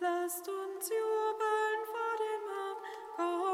Lasst uns jubeln vor dem Herrn,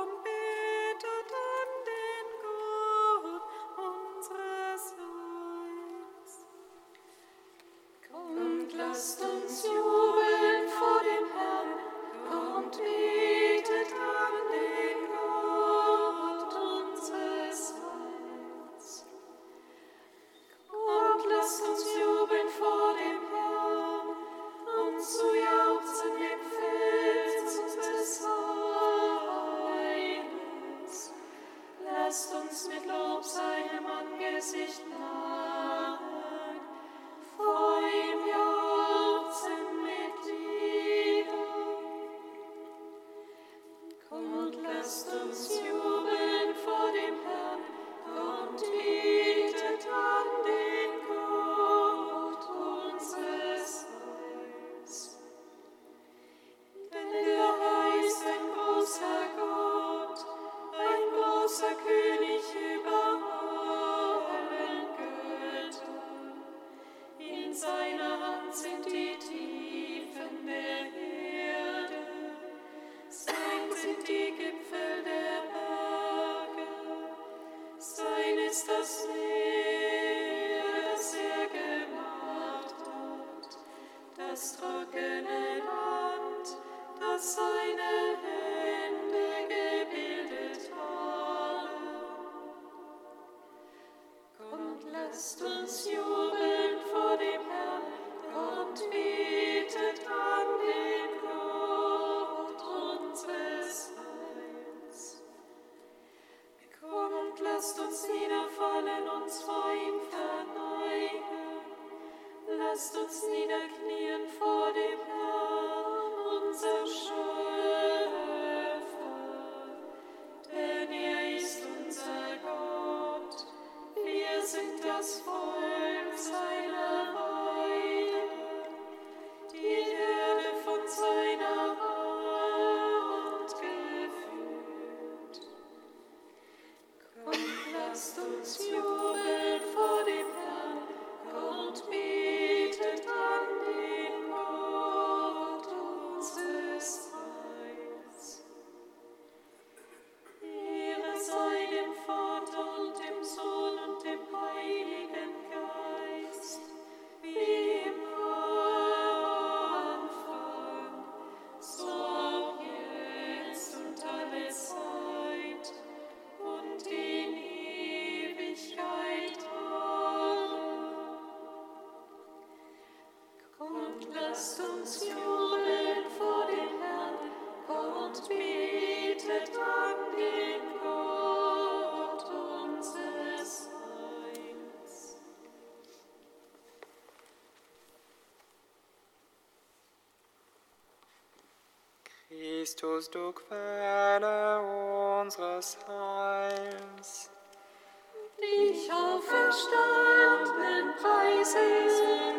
Seiner Hand sind die Tiefen der Erde, sein sind die Gipfel der Berge, sein ist das trockene Land, das seine Hände Christus, du Quelle unseres Heils. Dich auferstanden preise ich.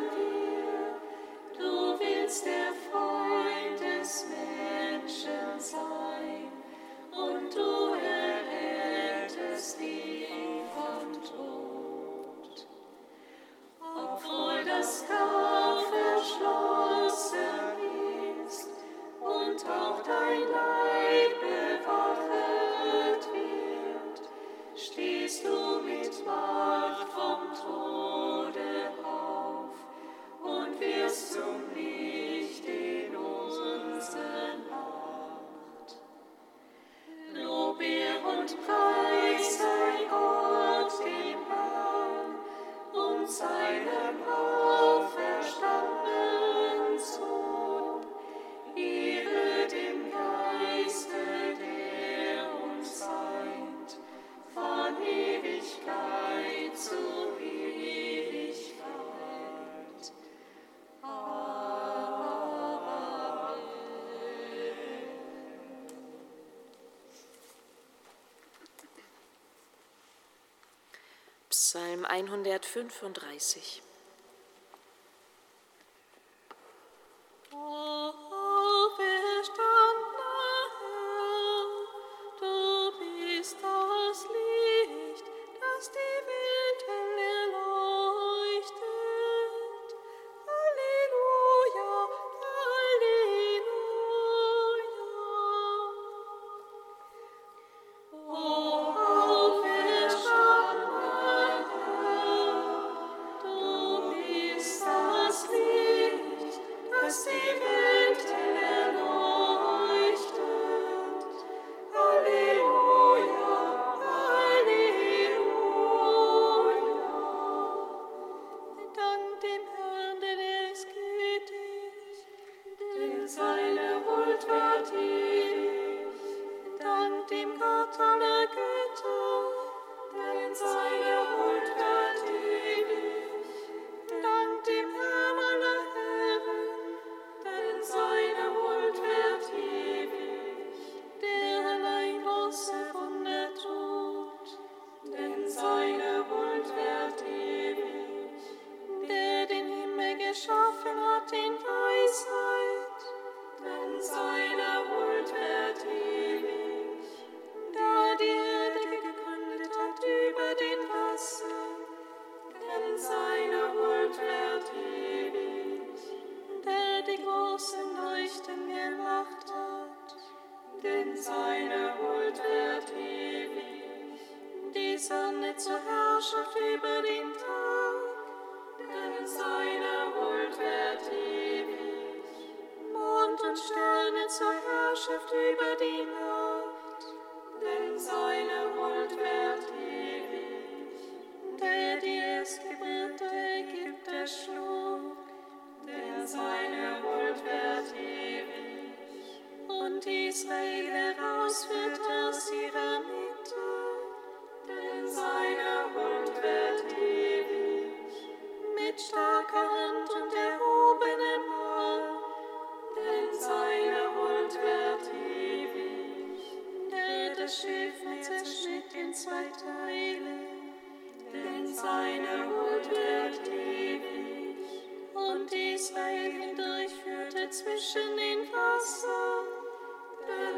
135.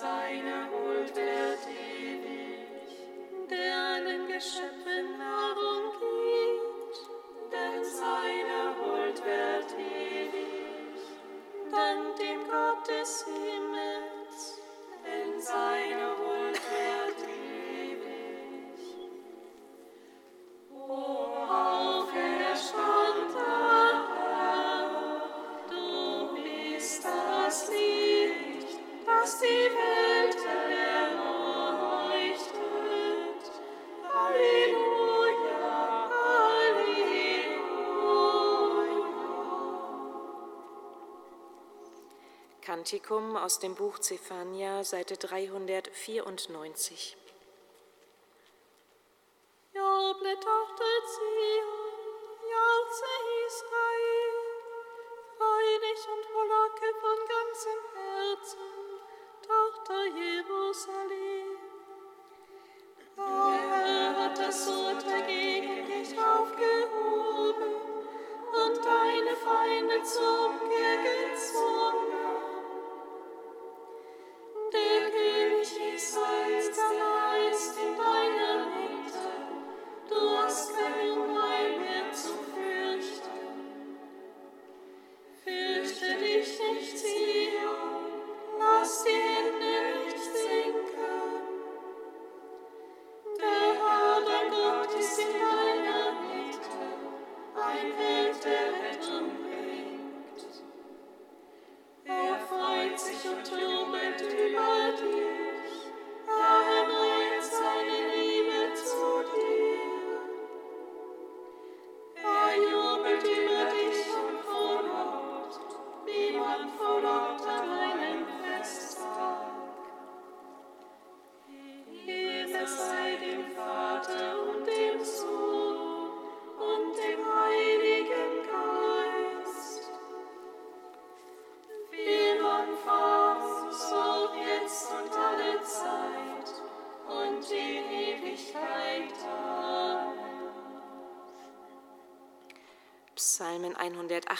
seine Huld wird ewig, der den Geschöpfen Nahrung gibt, denn seine Huld wird ewig, dank dem Gott des Himmels, denn seine Huld Kantikum aus dem Buch Zephania, Seite 394.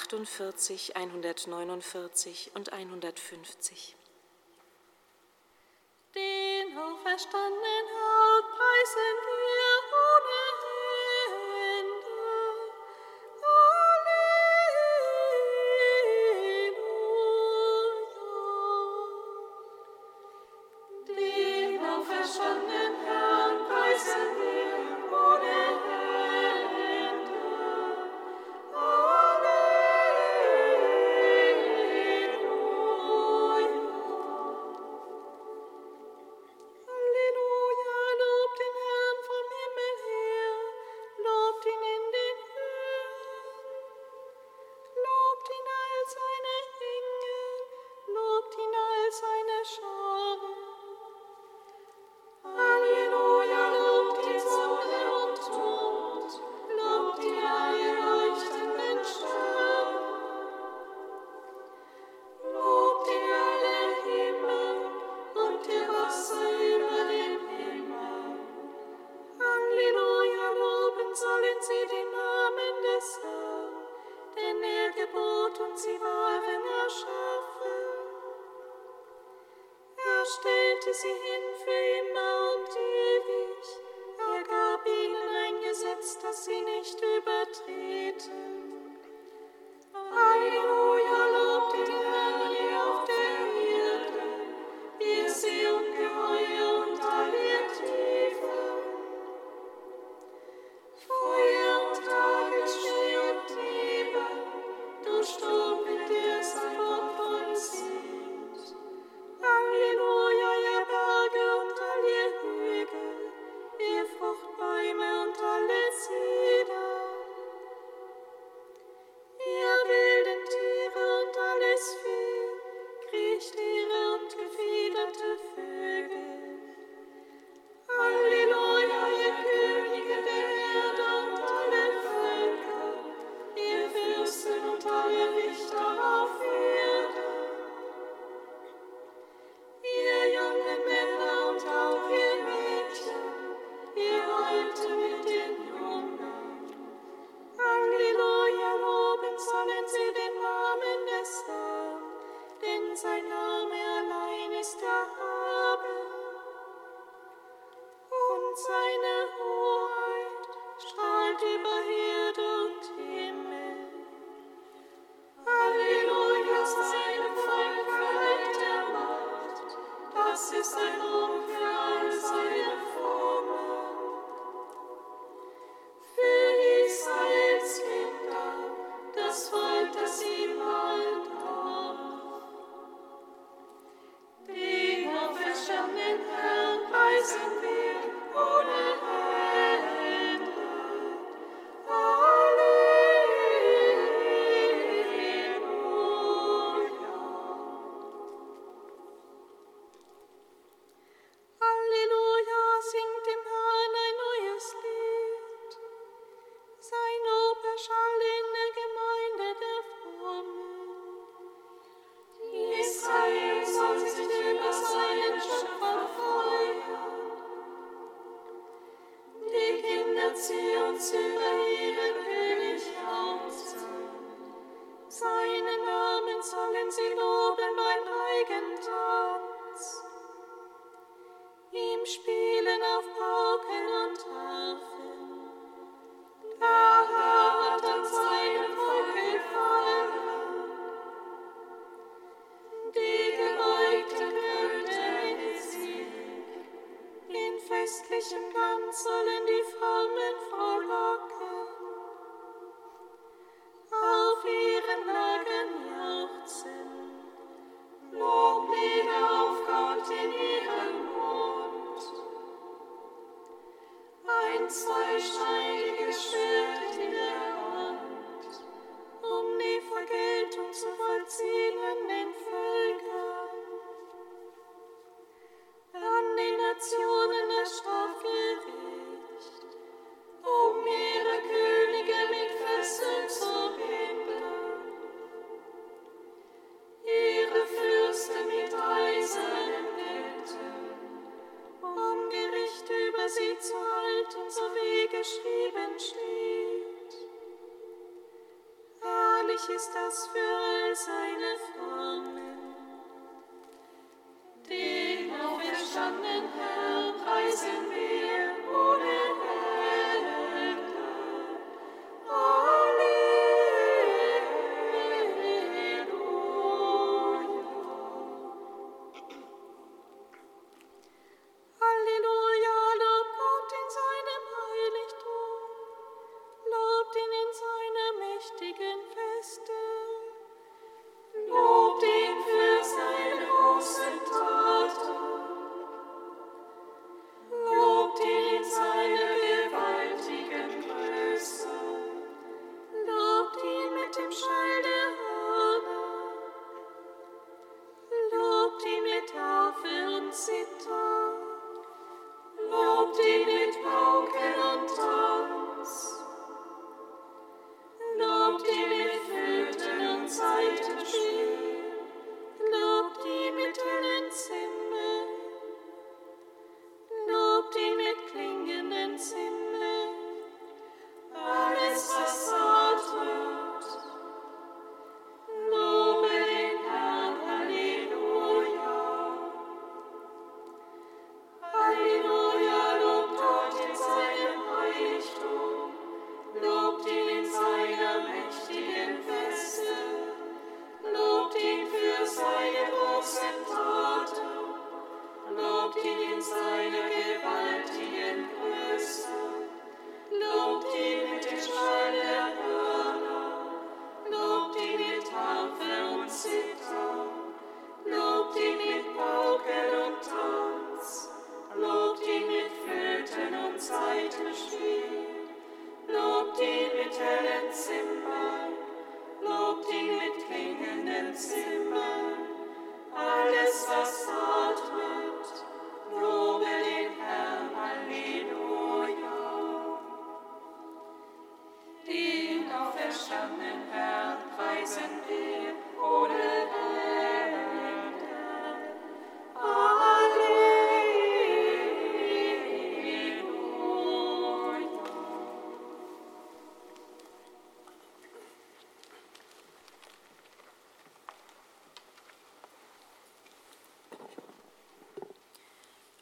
148, 149 und 150. Ihm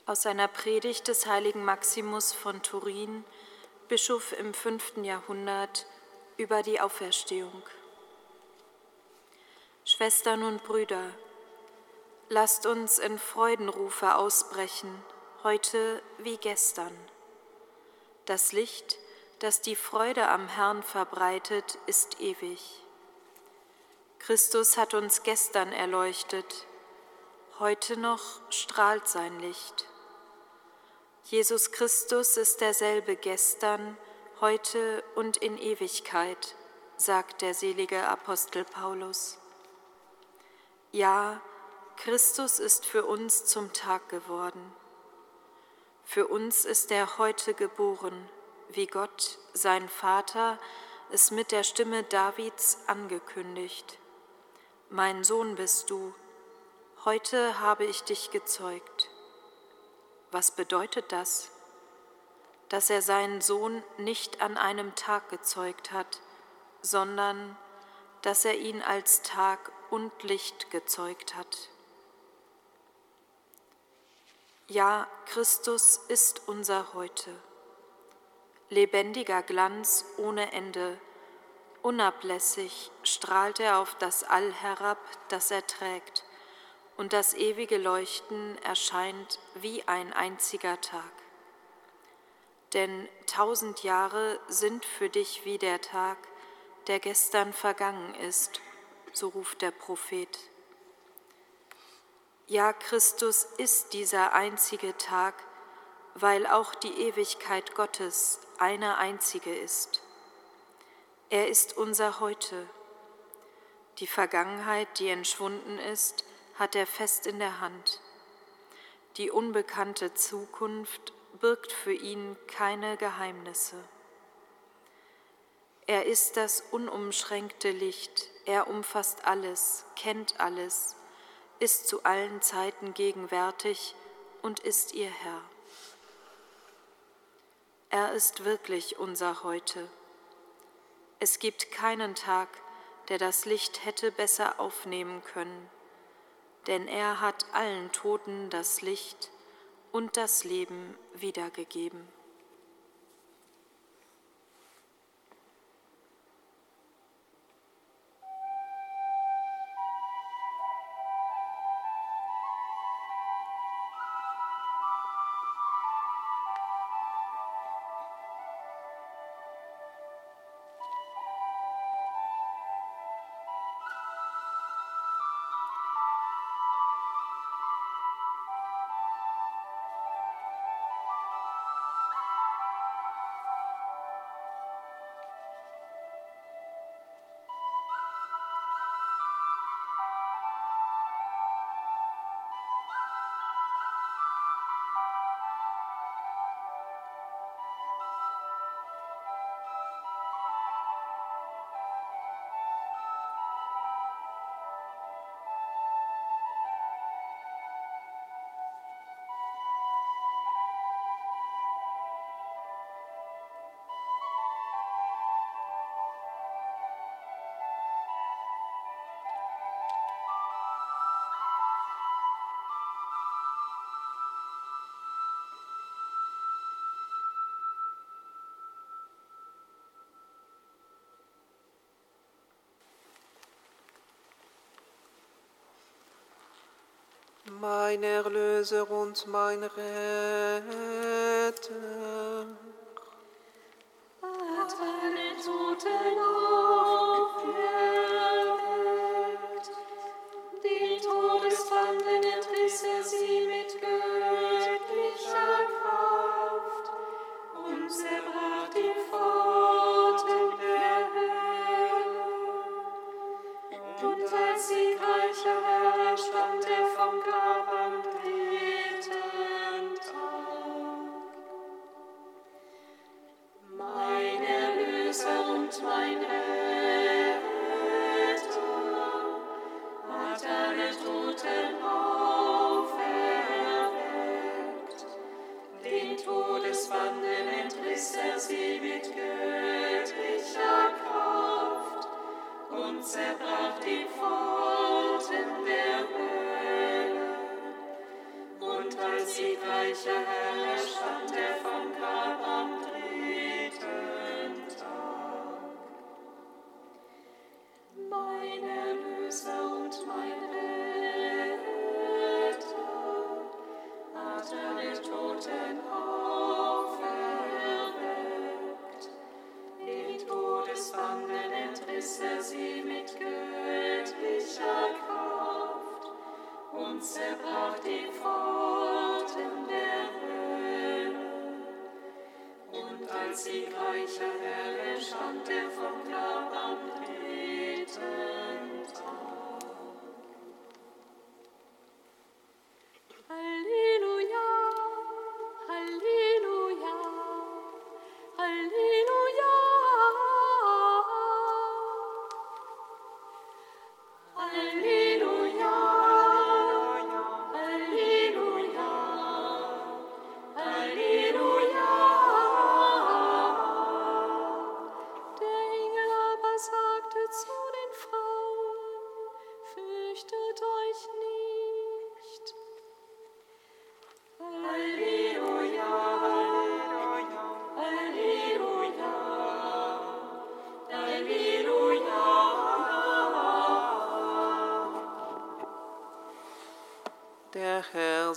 Aus seiner Predigt des heiligen Maximus von Turin, Bischof im fünften Jahrhundert, über die Auferstehung. Schwestern und Brüder, lasst uns in Freudenrufe ausbrechen, heute wie gestern. Das Licht, das die Freude am Herrn verbreitet, ist ewig. Christus hat uns gestern erleuchtet, heute noch strahlt sein Licht. Jesus Christus ist derselbe gestern, heute und in Ewigkeit, sagt der selige Apostel Paulus. Ja, Christus ist für uns zum Tag geworden. Für uns ist er heute geboren, wie Gott, sein Vater, es mit der Stimme Davids angekündigt. Mein Sohn bist du, heute habe ich dich gezeugt. Was bedeutet das? Dass er seinen Sohn nicht an einem Tag gezeugt hat, sondern dass er ihn als Tag und Licht gezeugt hat. Ja, Christus ist unser Heute. Lebendiger Glanz ohne Ende, unablässig strahlt er auf das All herab, das er trägt und das ewige Leuchten erscheint wie ein einziger Tag. Denn tausend Jahre sind für dich wie der Tag, der gestern vergangen ist, so ruft der Prophet. Ja, Christus ist dieser einzige Tag, weil auch die Ewigkeit Gottes eine einzige ist. Er ist unser Heute. Die Vergangenheit, die entschwunden ist, hat er fest in der Hand. Die unbekannte Zukunft birgt für ihn keine Geheimnisse. Er ist das unumschränkte Licht, er umfasst alles, kennt alles, ist zu allen Zeiten gegenwärtig und ist ihr Herr. Er ist wirklich unser Heute. Es gibt keinen Tag, der das Licht hätte besser aufnehmen können denn er hat allen Toten das Licht und das Leben wiedergegeben. Mein Erlöser und mein Retter. Hat alle Toten auferweckt, die Todesfanden entriss er sie mit Den Todeswanden entriss er sie mit göttlicher Kraft und zerbrach die Pforten der Hölle. Und als siegreicher Herr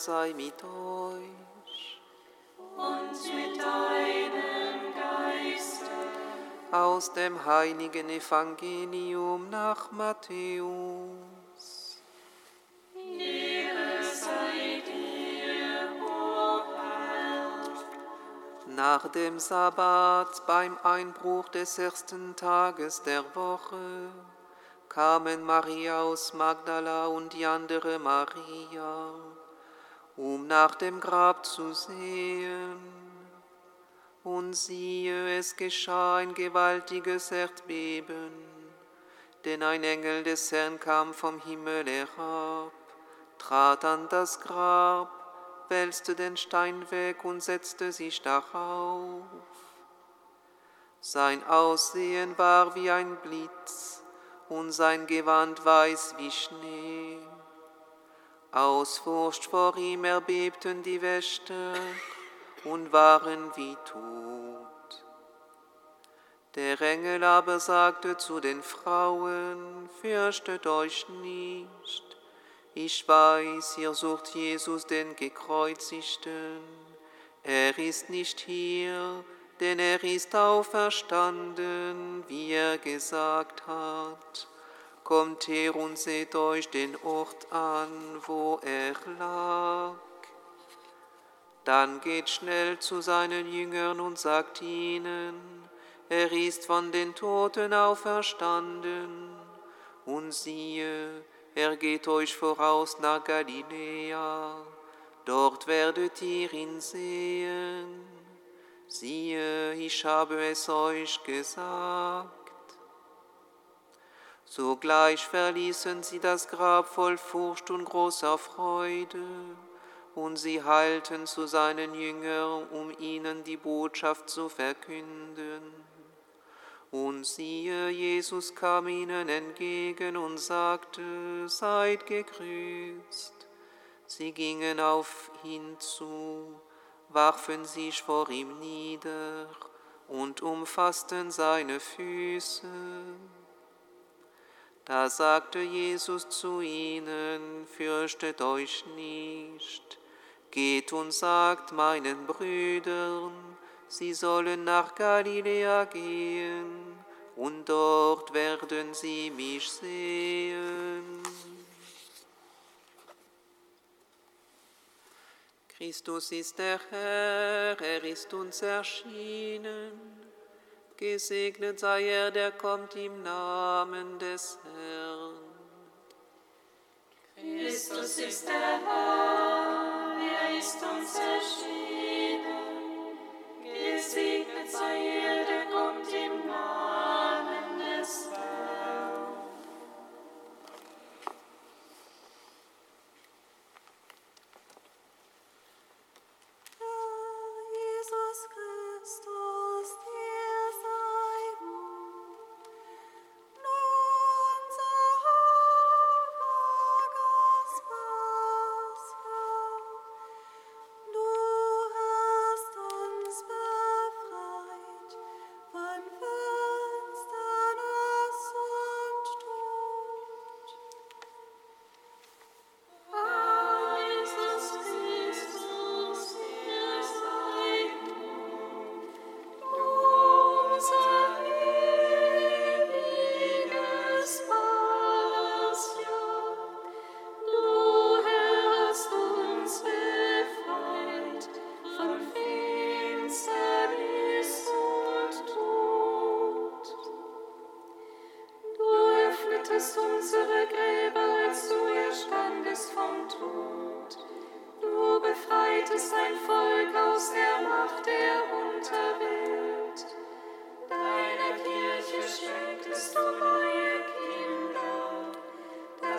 sei mit euch. Und mit deinem Geiste. Aus dem heiligen Evangelium nach Matthäus. Ehre sei dir, o Herr. Nach dem Sabbat, beim Einbruch des ersten Tages der Woche, kamen Maria aus Magdala und die andere Maria, nach dem Grab zu sehen. Und siehe, es geschah ein gewaltiges Erdbeben, denn ein Engel des Herrn kam vom Himmel herab, trat an das Grab, wälzte den Stein weg und setzte sich darauf. Sein Aussehen war wie ein Blitz und sein Gewand weiß wie Schnee. Aus Furcht vor ihm erbebten die Wächter und waren wie tot. Der Engel aber sagte zu den Frauen, fürchtet euch nicht. Ich weiß, ihr sucht Jesus, den Gekreuzigten. Er ist nicht hier, denn er ist auferstanden, wie er gesagt hat. Kommt her und seht euch den Ort an, wo er lag. Dann geht schnell zu seinen Jüngern und sagt ihnen, er ist von den Toten auferstanden. Und siehe, er geht euch voraus nach Galiläa, dort werdet ihr ihn sehen. Siehe, ich habe es euch gesagt. Sogleich verließen sie das Grab voll Furcht und großer Freude, und sie heilten zu seinen Jüngern, um ihnen die Botschaft zu verkünden. Und siehe, Jesus kam ihnen entgegen und sagte, seid gegrüßt. Sie gingen auf ihn zu, warfen sich vor ihm nieder und umfassten seine Füße. Da sagte Jesus zu ihnen, fürchtet euch nicht, geht und sagt meinen Brüdern, sie sollen nach Galiläa gehen, und dort werden sie mich sehen. Christus ist der Herr, er ist uns erschienen. Gesegnet sei er, der kommt im Namen des Herrn. Christus ist der Herr, er ist uns erschienen. Gesegnet sei er, der kommt im Namen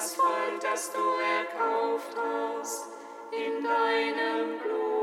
das Volk, das du erkauft hast, in deinem Blut.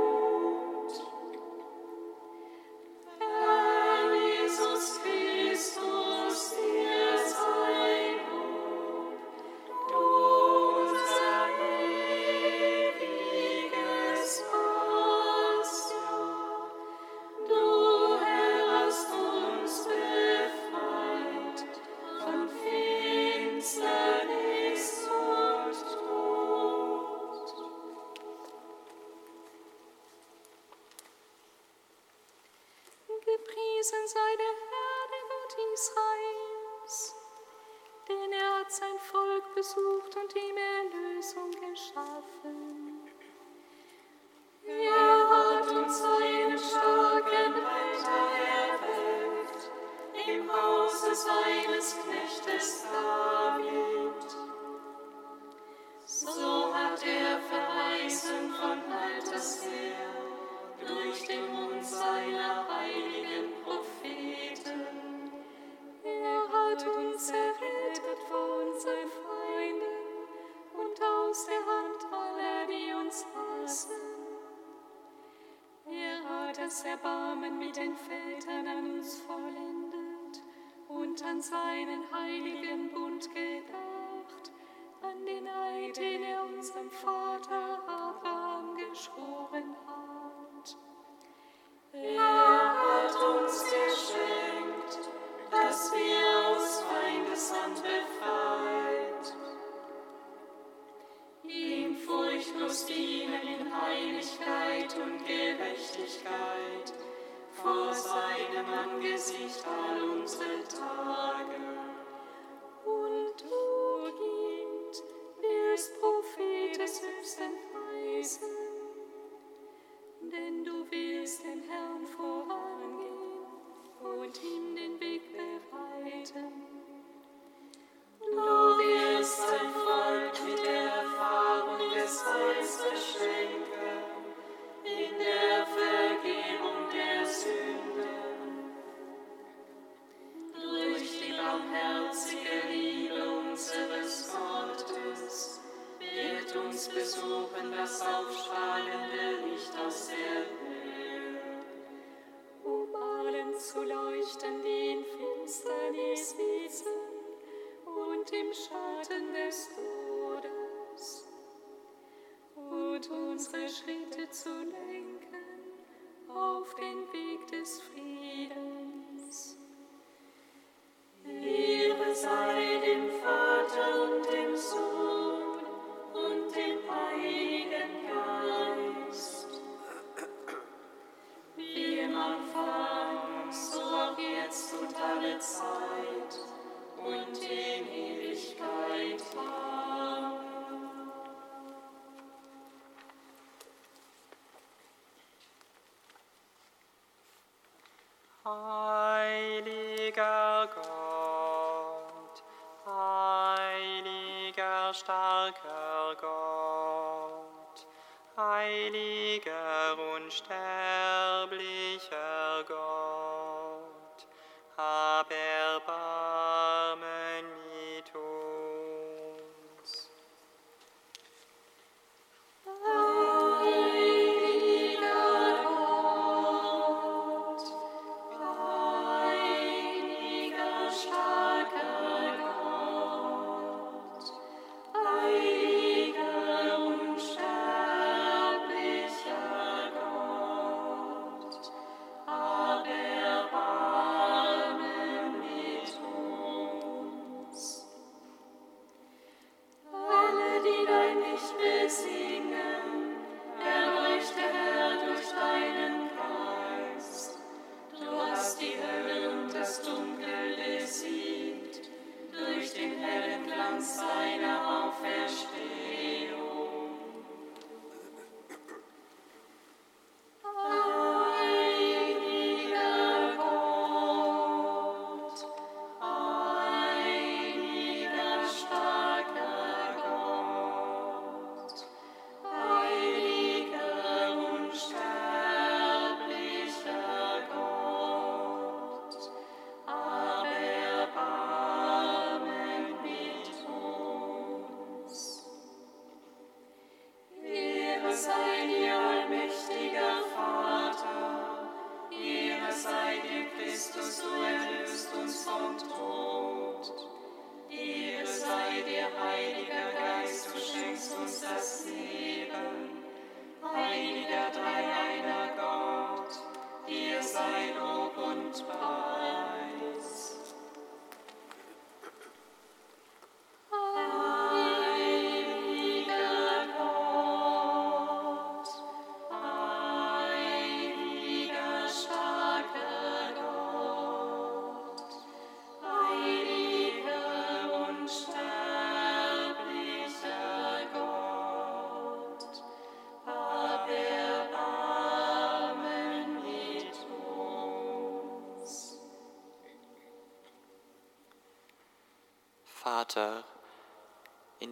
das Erbarmen mit den Vätern an uns vollendet und an seinen heiligen Bund gedacht, an den Eid, den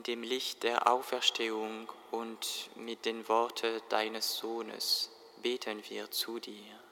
mit dem Licht der Auferstehung und mit den Worten deines Sohnes beten wir zu dir.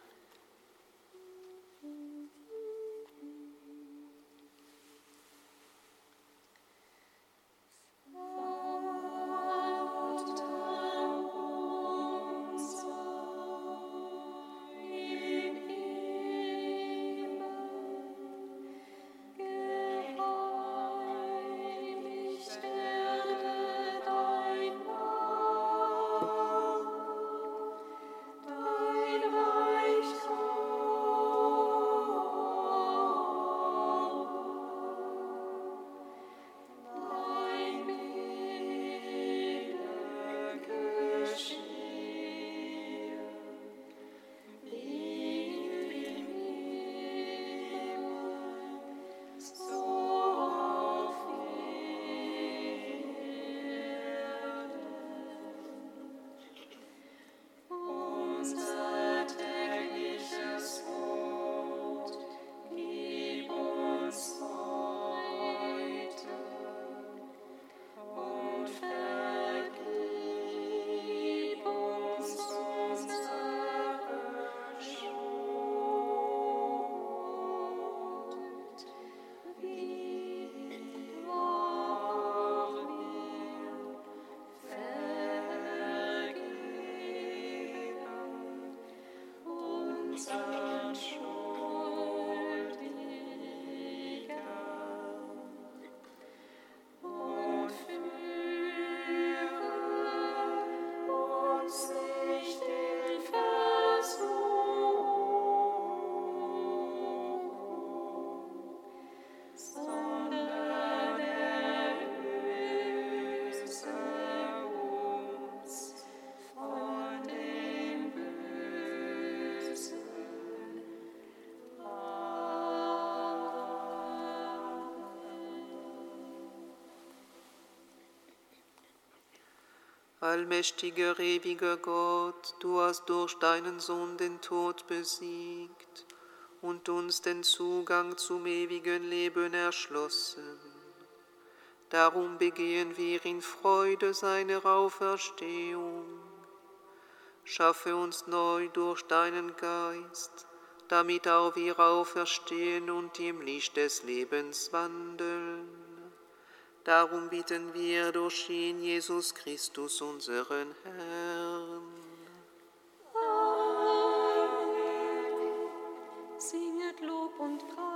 Allmächtiger, ewiger Gott, du hast durch deinen Sohn den Tod besiegt und uns den Zugang zum ewigen Leben erschlossen. Darum begehen wir in Freude seiner Auferstehung. Schaffe uns neu durch deinen Geist, damit auch wir auferstehen und im Licht des Lebens wandeln. Darum bitten wir durch ihn, Jesus Christus, unseren Herrn. Singet Lob und Preis